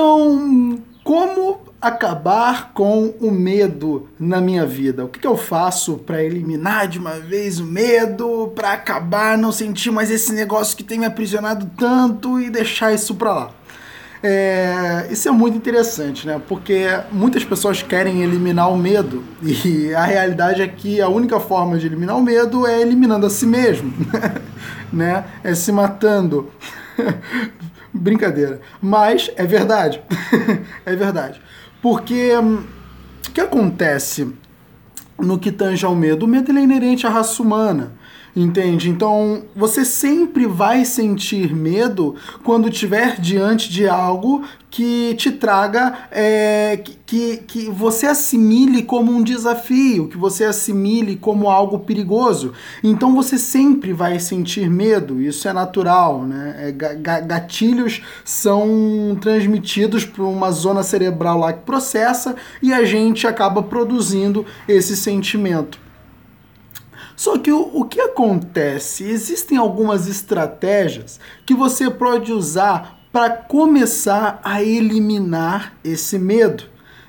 Então, como acabar com o medo na minha vida? O que, que eu faço para eliminar de uma vez o medo, para acabar, não sentir mais esse negócio que tem me aprisionado tanto e deixar isso para lá? É, isso é muito interessante, né? Porque muitas pessoas querem eliminar o medo e a realidade é que a única forma de eliminar o medo é eliminando a si mesmo, né? É se matando. Brincadeira, mas é verdade, é verdade. Porque hum, o que acontece no que tange ao medo? O medo é inerente à raça humana. Entende? Então você sempre vai sentir medo quando estiver diante de algo que te traga, é, que, que você assimile como um desafio, que você assimile como algo perigoso. Então você sempre vai sentir medo, isso é natural. Né? É, gatilhos são transmitidos por uma zona cerebral lá que processa e a gente acaba produzindo esse sentimento. Só que o, o que acontece? Existem algumas estratégias que você pode usar para começar a eliminar esse medo.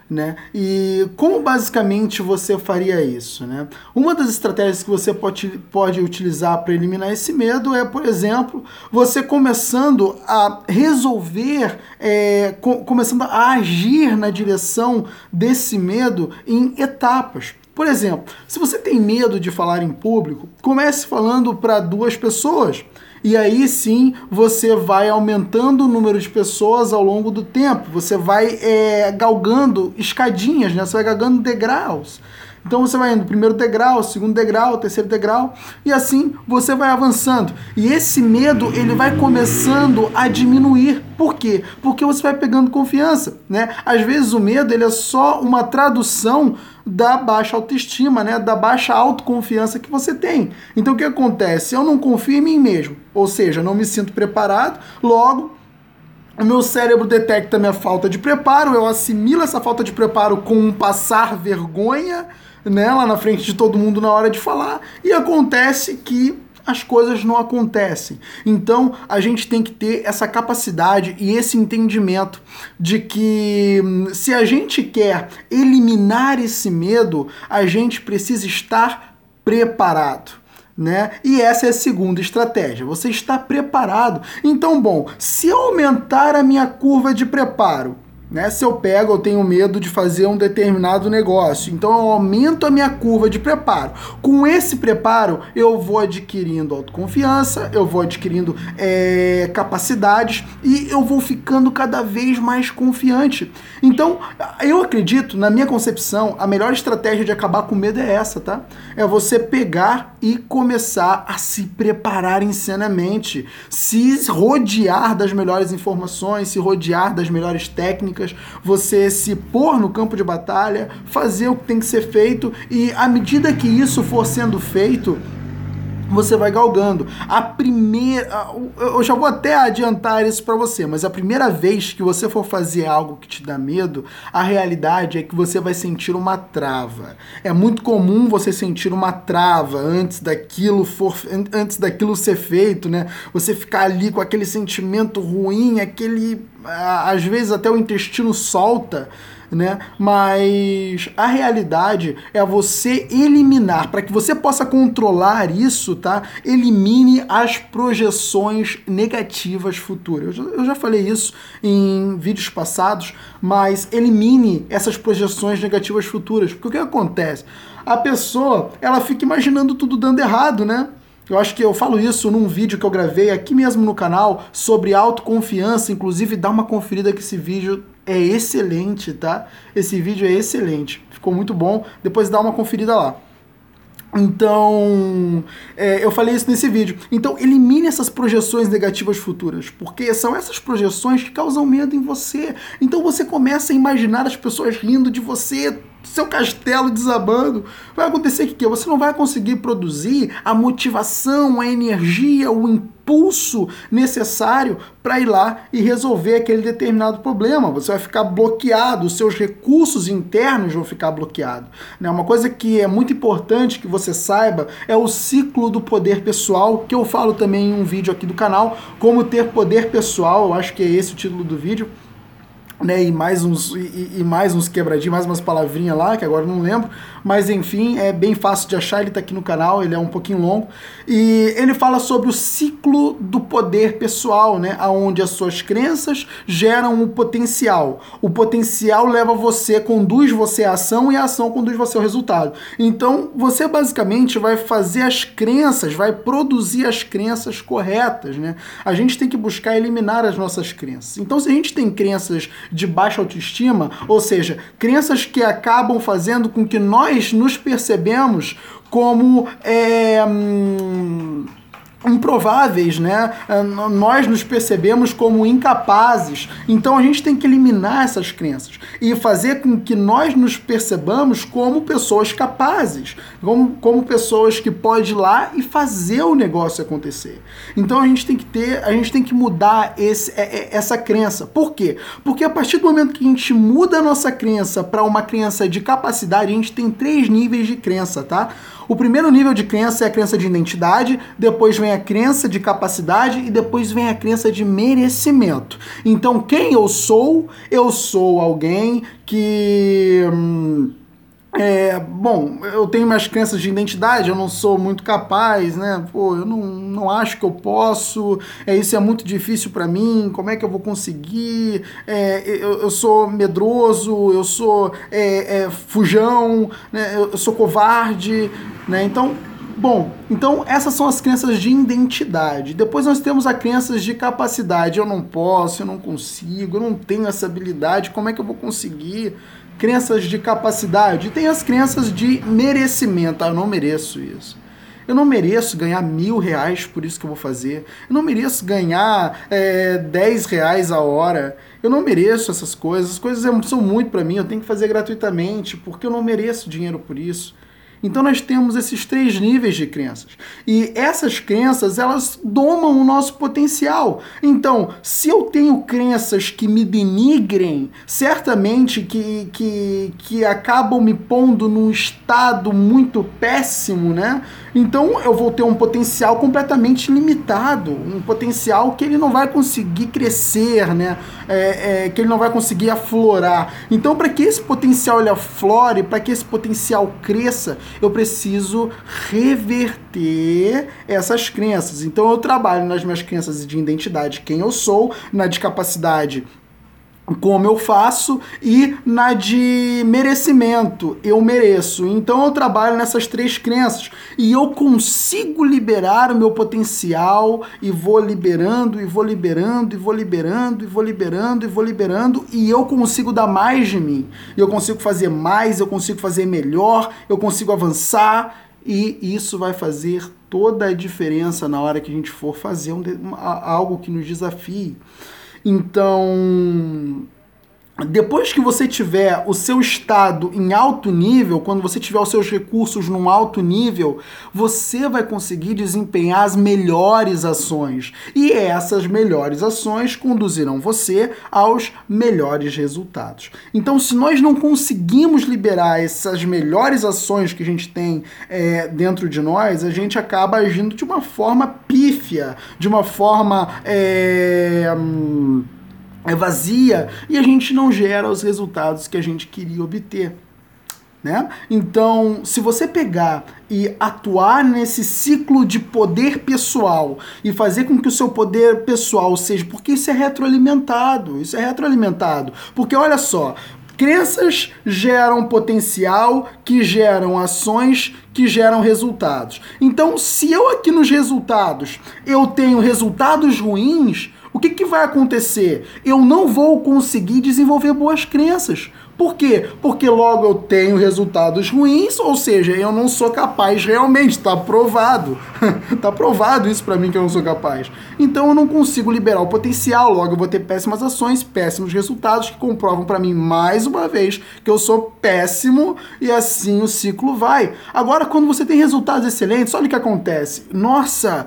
Né? E como basicamente você faria isso? Né? Uma das estratégias que você pode, pode utilizar para eliminar esse medo é, por exemplo, você começando a resolver, é, co começando a agir na direção desse medo em etapas. Por exemplo, se você tem medo de falar em público, comece falando para duas pessoas. E aí sim você vai aumentando o número de pessoas ao longo do tempo. Você vai é, galgando escadinhas, né? Você vai galgando degraus. Então você vai indo primeiro degrau, segundo degrau, terceiro degrau e assim você vai avançando. E esse medo ele vai começando a diminuir. Por quê? Porque você vai pegando confiança, né? Às vezes o medo ele é só uma tradução da baixa autoestima, né? Da baixa autoconfiança que você tem. Então o que acontece? Eu não confio em mim mesmo, ou seja, não me sinto preparado, logo o meu cérebro detecta minha falta de preparo, eu assimilo essa falta de preparo com um passar vergonha, né, lá na frente de todo mundo na hora de falar, e acontece que as coisas não acontecem. Então a gente tem que ter essa capacidade e esse entendimento de que hum, se a gente quer eliminar esse medo, a gente precisa estar preparado. Né? E essa é a segunda estratégia. Você está preparado. Então, bom, se aumentar a minha curva de preparo, né? Se eu pego, eu tenho medo de fazer um determinado negócio, então eu aumento a minha curva de preparo. Com esse preparo, eu vou adquirindo autoconfiança, eu vou adquirindo é, capacidades e eu vou ficando cada vez mais confiante. Então, eu acredito, na minha concepção, a melhor estratégia de acabar com medo é essa, tá? É você pegar e começar a se preparar insanamente, se rodear das melhores informações, se rodear das melhores técnicas você se pôr no campo de batalha, fazer o que tem que ser feito e à medida que isso for sendo feito, você vai galgando. A primeira. Eu já vou até adiantar isso para você, mas a primeira vez que você for fazer algo que te dá medo, a realidade é que você vai sentir uma trava. É muito comum você sentir uma trava antes daquilo for antes daquilo ser feito, né? Você ficar ali com aquele sentimento ruim, aquele às vezes até o intestino solta né? Mas a realidade é você eliminar, para que você possa controlar isso, tá? Elimine as projeções negativas futuras. Eu já, falei isso em vídeos passados, mas elimine essas projeções negativas futuras. Porque o que acontece? A pessoa, ela fica imaginando tudo dando errado, né? Eu acho que eu falo isso num vídeo que eu gravei aqui mesmo no canal sobre autoconfiança. Inclusive, dá uma conferida que esse vídeo é excelente, tá? Esse vídeo é excelente, ficou muito bom. Depois dá uma conferida lá. Então, é, eu falei isso nesse vídeo. Então, elimine essas projeções negativas futuras, porque são essas projeções que causam medo em você. Então, você começa a imaginar as pessoas rindo de você, seu castelo desabando, vai acontecer que, que você não vai conseguir produzir a motivação, a energia, o impulso necessário para ir lá e resolver aquele determinado problema. Você vai ficar bloqueado, os seus recursos internos vão ficar bloqueados. Né? Uma coisa que é muito importante que você saiba é o ciclo do poder pessoal, que eu falo também em um vídeo aqui do canal, como ter poder pessoal, eu acho que é esse o título do vídeo né, e mais uns e, e mais uns quebradinhos, mais umas palavrinhas lá, que agora não lembro, mas enfim, é bem fácil de achar, ele tá aqui no canal, ele é um pouquinho longo, e ele fala sobre o ciclo do poder pessoal, né, aonde as suas crenças geram o potencial. O potencial leva você, conduz você à ação e a ação conduz você ao resultado. Então, você basicamente vai fazer as crenças, vai produzir as crenças corretas, né? A gente tem que buscar eliminar as nossas crenças. Então, se a gente tem crenças de baixa autoestima, ou seja, crenças que acabam fazendo com que nós nos percebemos como é, hum, improváveis, né? É, nós nos percebemos como incapazes. Então a gente tem que eliminar essas crenças e fazer com que nós nos percebamos como pessoas capazes, como, como pessoas que podem ir lá e fazer o negócio acontecer. Então a gente tem que ter, a gente tem que mudar esse, é, é, essa crença. Por quê? Porque a partir do momento que a gente muda a nossa crença para uma crença de capacidade, a gente tem três níveis de crença, tá? O primeiro nível de crença é a crença de identidade, depois vem a crença de capacidade e depois vem a crença de merecimento. Então, quem eu sou? Eu sou alguém que. Hum, é, bom, eu tenho minhas crenças de identidade, eu não sou muito capaz, né? Pô, eu não, não acho que eu posso, é, isso é muito difícil para mim, como é que eu vou conseguir? É, eu, eu sou medroso, eu sou é, é, fujão, né? eu, eu sou covarde, né? Então, bom, então essas são as crenças de identidade. Depois nós temos as crenças de capacidade, eu não posso, eu não consigo, eu não tenho essa habilidade, como é que eu vou conseguir? crenças de capacidade, tem as crenças de merecimento. Ah, eu não mereço isso. Eu não mereço ganhar mil reais por isso que eu vou fazer. Eu não mereço ganhar é, dez reais a hora. Eu não mereço essas coisas. As coisas são muito para mim. Eu tenho que fazer gratuitamente porque eu não mereço dinheiro por isso. Então nós temos esses três níveis de crenças. E essas crenças, elas domam o nosso potencial. Então, se eu tenho crenças que me denigrem, certamente que, que, que acabam me pondo num estado muito péssimo, né? Então eu vou ter um potencial completamente limitado, um potencial que ele não vai conseguir crescer, né? É, é, que ele não vai conseguir aflorar. Então, para que esse potencial ele aflore, para que esse potencial cresça, eu preciso reverter essas crenças. Então, eu trabalho nas minhas crenças de identidade, quem eu sou, na discapacidade como eu faço e na de merecimento, eu mereço. Então eu trabalho nessas três crenças e eu consigo liberar o meu potencial e vou liberando e vou liberando e vou liberando e vou liberando e vou liberando e eu consigo dar mais de mim. Eu consigo fazer mais, eu consigo fazer melhor, eu consigo avançar e isso vai fazer toda a diferença na hora que a gente for fazer um, algo que nos desafie. Então, depois que você tiver o seu estado em alto nível, quando você tiver os seus recursos num alto nível, você vai conseguir desempenhar as melhores ações. E essas melhores ações conduzirão você aos melhores resultados. Então, se nós não conseguimos liberar essas melhores ações que a gente tem é, dentro de nós, a gente acaba agindo de uma forma pífia, de uma forma. É, hum, é vazia e a gente não gera os resultados que a gente queria obter. Né? Então, se você pegar e atuar nesse ciclo de poder pessoal e fazer com que o seu poder pessoal seja, porque isso é retroalimentado, isso é retroalimentado. Porque olha só, crenças geram potencial, que geram ações, que geram resultados. Então, se eu aqui nos resultados eu tenho resultados ruins, o que, que vai acontecer? Eu não vou conseguir desenvolver boas crenças. Por quê? Porque logo eu tenho resultados ruins, ou seja, eu não sou capaz realmente, está provado. está provado isso para mim que eu não sou capaz. Então eu não consigo liberar o potencial, logo eu vou ter péssimas ações, péssimos resultados que comprovam para mim mais uma vez que eu sou péssimo e assim o ciclo vai. Agora quando você tem resultados excelentes, olha o que acontece. Nossa,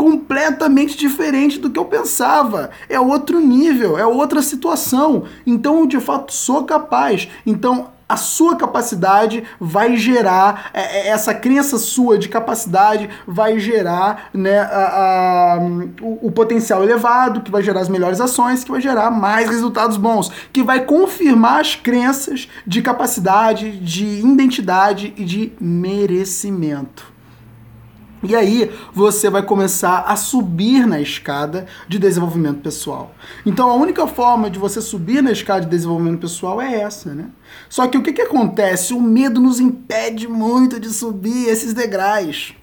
completamente diferente do que eu pensava. É outro nível, é outra situação. Então eu de fato sou capaz. Então a sua capacidade vai gerar, é, é, essa crença sua de capacidade vai gerar né, a, a, o, o potencial elevado, que vai gerar as melhores ações, que vai gerar mais resultados bons, que vai confirmar as crenças de capacidade, de identidade e de merecimento. E aí você vai começar a subir na escada de desenvolvimento pessoal. Então a única forma de você subir na escada de desenvolvimento pessoal é essa, né? Só que o que, que acontece? O medo nos impede muito de subir esses degraus.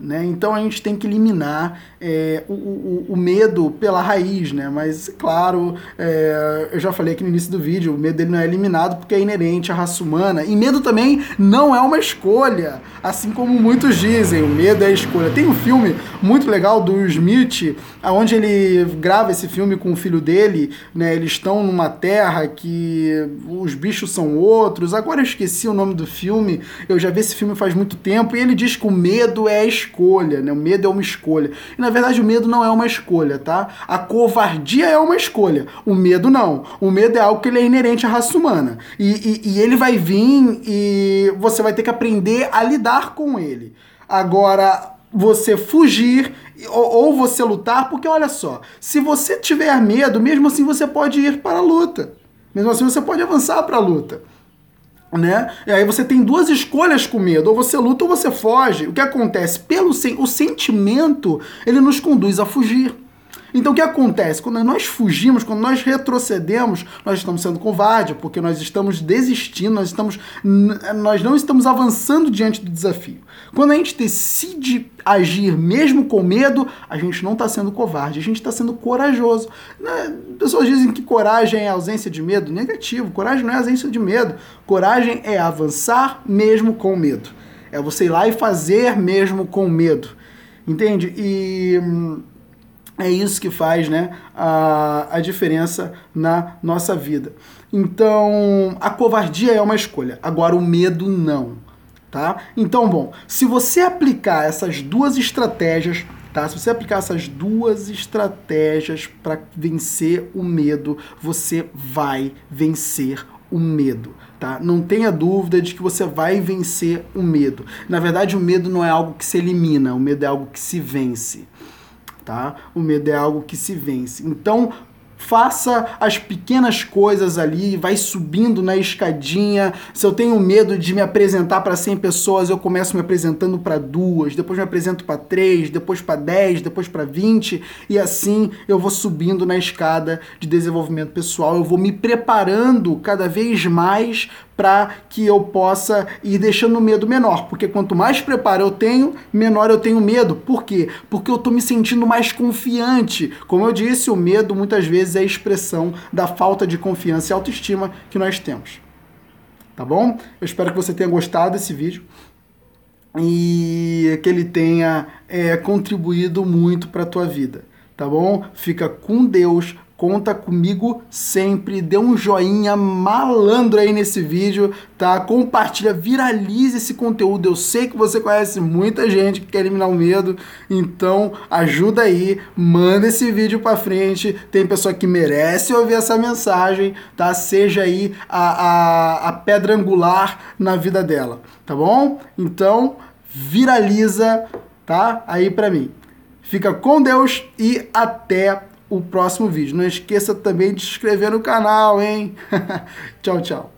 Né? Então a gente tem que eliminar é, o, o, o, medo pela raiz, né? Mas, claro, é, eu já falei aqui no início do vídeo, o medo dele não é eliminado porque é inerente à raça humana. E medo também não é uma escolha, assim como muitos dizem, o medo é escolha. Tem um filme muito legal do Smith, onde ele grava esse filme com o filho dele, né? Eles estão numa terra que os bichos são outros. Agora eu esqueci o nome do filme, eu já vi esse filme faz muito tempo, e ele diz que o medo é a escolha, né? O medo é uma escolha. E, na verdade, o medo não é uma escolha, tá? A covardia é uma escolha. O medo não. O medo é algo que ele é inerente à raça humana. E, e, e ele vai vir e você vai ter que aprender a lidar com ele. Agora, você fugir ou, você lutar, porque olha só, se você tiver medo, mesmo assim você pode ir para a luta. Mesmo assim você pode avançar para a luta né? E aí você tem duas escolhas com medo, ou você luta ou você foge. O que acontece? Pelo sen o sentimento, ele nos conduz a fugir. Então o que acontece? Quando nós fugimos, quando nós retrocedemos, nós estamos sendo covarde, porque nós estamos desistindo, nós, estamos, nós não estamos avançando diante do desafio. Quando a gente decide agir mesmo com medo, a gente não está sendo covarde, a gente está sendo corajoso. Né? Pessoas dizem que coragem é ausência de medo. Negativo, coragem não é ausência de medo. Coragem é avançar mesmo com medo. É você ir lá e fazer mesmo com medo. Entende? E hum, é isso que faz né, a, a diferença na nossa vida. Então, a covardia é uma escolha, agora o medo não. Tá? Então, bom, se você aplicar essas duas estratégias, tá? Se você aplicar essas duas estratégias para vencer o medo, você vai vencer o medo, tá? Não tenha dúvida de que você vai vencer o medo. Na verdade, o medo não é algo que se elimina, o medo é algo que se vence tá? O medo é algo que se vence. Então, faça as pequenas coisas ali, vai subindo na escadinha. Se eu tenho medo de me apresentar para 100 pessoas, eu começo me apresentando para duas, depois me apresento para três, depois para 10, depois para 20 e assim eu vou subindo na escada de desenvolvimento pessoal. Eu vou me preparando cada vez mais para que eu possa ir deixando o medo menor. Porque quanto mais preparo eu tenho, menor eu tenho medo. Por quê? Porque eu estou me sentindo mais confiante. Como eu disse, o medo muitas vezes é a expressão da falta de confiança e autoestima que nós temos. Tá bom? Eu espero que você tenha gostado desse vídeo e que ele tenha é, contribuído muito para a tua vida. Tá bom? Fica com Deus conta comigo sempre. Dê um joinha malandro aí nesse vídeo, tá? Compartilha, viralize esse conteúdo. Eu sei que você conhece muita gente que quer eliminar o medo, então ajuda aí, manda esse vídeo para frente. Tem pessoa que merece ouvir essa mensagem, tá? Seja aí a, a, a pedra angular na vida dela, tá bom? Então, viraliza, tá? Aí para mim. Fica com Deus e até o próximo vídeo. Não esqueça também de se inscrever no canal, hein? tchau, tchau.